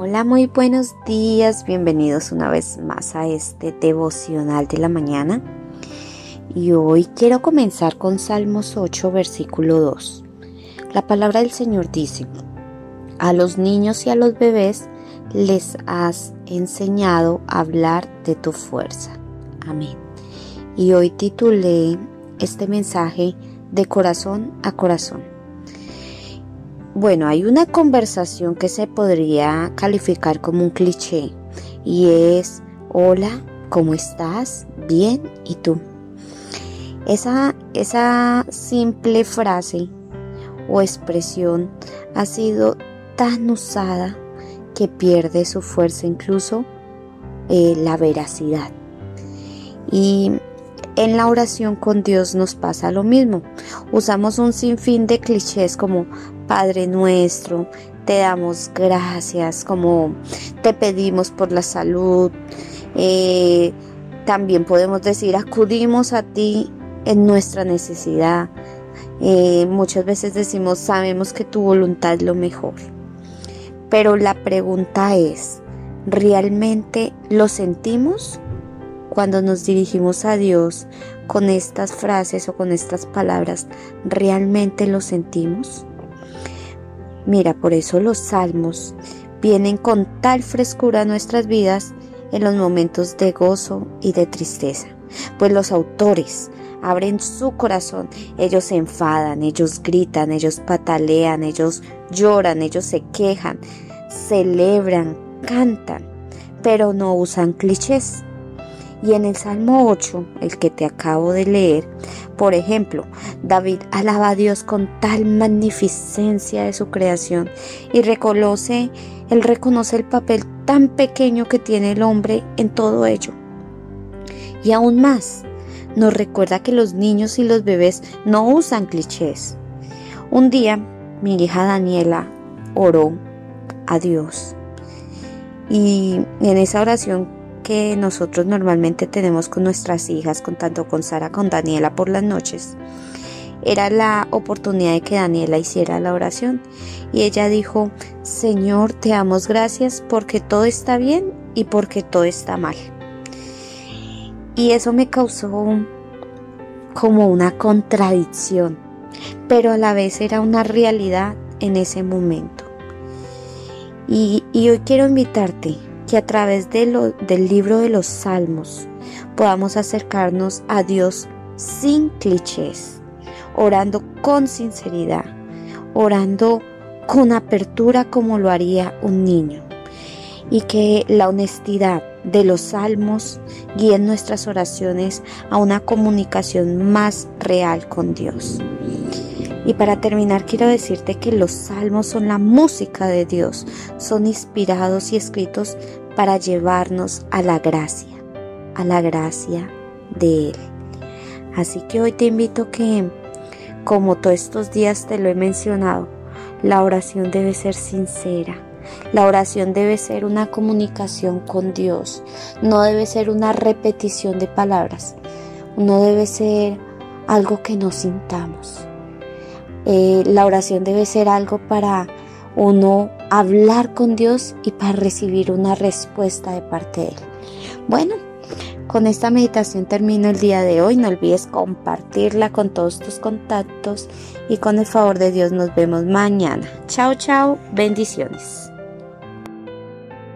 Hola, muy buenos días, bienvenidos una vez más a este devocional de la mañana. Y hoy quiero comenzar con Salmos 8, versículo 2. La palabra del Señor dice, a los niños y a los bebés les has enseñado a hablar de tu fuerza. Amén. Y hoy titulé este mensaje de corazón a corazón. Bueno, hay una conversación que se podría calificar como un cliché y es, hola, ¿cómo estás? Bien, ¿y tú? Esa, esa simple frase o expresión ha sido tan usada que pierde su fuerza, incluso eh, la veracidad. Y en la oración con Dios nos pasa lo mismo. Usamos un sinfín de clichés como Padre nuestro, te damos gracias, como te pedimos por la salud. Eh, también podemos decir, acudimos a ti en nuestra necesidad. Eh, muchas veces decimos, sabemos que tu voluntad es lo mejor. Pero la pregunta es, ¿realmente lo sentimos? Cuando nos dirigimos a Dios con estas frases o con estas palabras, ¿realmente lo sentimos? Mira, por eso los salmos vienen con tal frescura a nuestras vidas en los momentos de gozo y de tristeza, pues los autores abren su corazón, ellos se enfadan, ellos gritan, ellos patalean, ellos lloran, ellos se quejan, celebran, cantan, pero no usan clichés. Y en el Salmo 8, el que te acabo de leer, por ejemplo, David alaba a Dios con tal magnificencia de su creación y reconoce, él reconoce el papel tan pequeño que tiene el hombre en todo ello. Y aún más, nos recuerda que los niños y los bebés no usan clichés. Un día, mi hija Daniela oró a Dios y en esa oración que nosotros normalmente tenemos con nuestras hijas, con tanto con Sara, con Daniela por las noches, era la oportunidad de que Daniela hiciera la oración. Y ella dijo, Señor, te damos gracias porque todo está bien y porque todo está mal. Y eso me causó como una contradicción, pero a la vez era una realidad en ese momento. Y, y hoy quiero invitarte que a través de lo, del libro de los salmos podamos acercarnos a Dios sin clichés, orando con sinceridad, orando con apertura como lo haría un niño. Y que la honestidad de los salmos guíen nuestras oraciones a una comunicación más real con Dios. Y para terminar quiero decirte que los salmos son la música de Dios, son inspirados y escritos para llevarnos a la gracia, a la gracia de Él. Así que hoy te invito que, como todos estos días te lo he mencionado, la oración debe ser sincera. La oración debe ser una comunicación con Dios, no debe ser una repetición de palabras, no debe ser algo que no sintamos. Eh, la oración debe ser algo para uno hablar con Dios y para recibir una respuesta de parte de Él. Bueno, con esta meditación termino el día de hoy. No olvides compartirla con todos tus contactos y con el favor de Dios nos vemos mañana. Chao, chao, bendiciones.